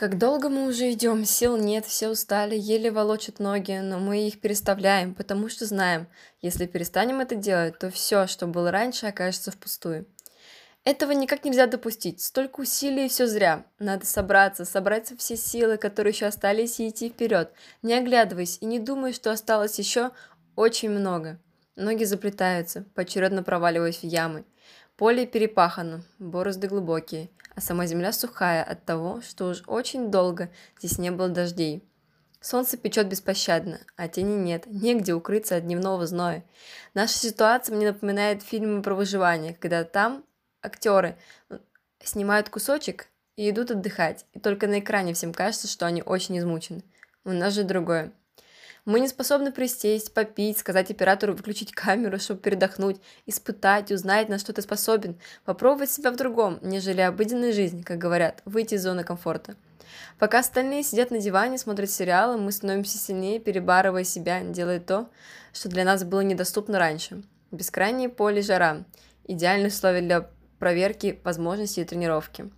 Как долго мы уже идем, сил нет, все устали, еле волочат ноги, но мы их переставляем, потому что знаем, если перестанем это делать, то все, что было раньше, окажется впустую. Этого никак нельзя допустить. Столько усилий и все зря. Надо собраться, собрать все силы, которые еще остались, и идти вперед, не оглядываясь и не думая, что осталось еще очень много. Ноги заплетаются, поочередно проваливаясь в ямы. Поле перепахано, борозды глубокие – а сама земля сухая от того, что уж очень долго здесь не было дождей. Солнце печет беспощадно, а тени нет, негде укрыться от дневного зноя. Наша ситуация мне напоминает фильмы про выживание, когда там актеры ну, снимают кусочек и идут отдыхать, и только на экране всем кажется, что они очень измучены. У нас же другое. Мы не способны присесть, попить, сказать оператору выключить камеру, чтобы передохнуть, испытать, узнать, на что ты способен, попробовать себя в другом, нежели обыденной жизни, как говорят, выйти из зоны комфорта. Пока остальные сидят на диване, смотрят сериалы, мы становимся сильнее, перебарывая себя, делая то, что для нас было недоступно раньше. Бескрайнее поле жара. Идеальные условия для проверки возможностей и тренировки.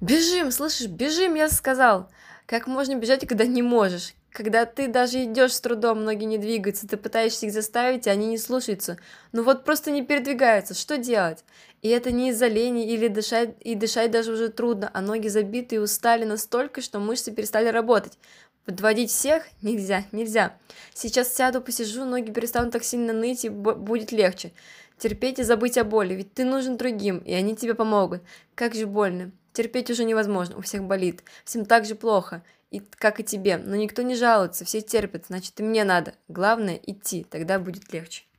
«Бежим, слышишь, бежим, я сказал!» Как можно бежать, когда не можешь? Когда ты даже идешь с трудом, ноги не двигаются, ты пытаешься их заставить, и они не слушаются. Ну вот просто не передвигаются, что делать? И это не из-за лени или дышать, и дышать даже уже трудно, а ноги забиты и устали настолько, что мышцы перестали работать. Подводить всех нельзя, нельзя. Сейчас сяду, посижу, ноги перестанут так сильно ныть, и будет легче. Терпеть и забыть о боли, ведь ты нужен другим, и они тебе помогут. Как же больно. Терпеть уже невозможно, у всех болит. Всем так же плохо и как и тебе, но никто не жалуется, все терпят, значит и мне надо. Главное идти, тогда будет легче.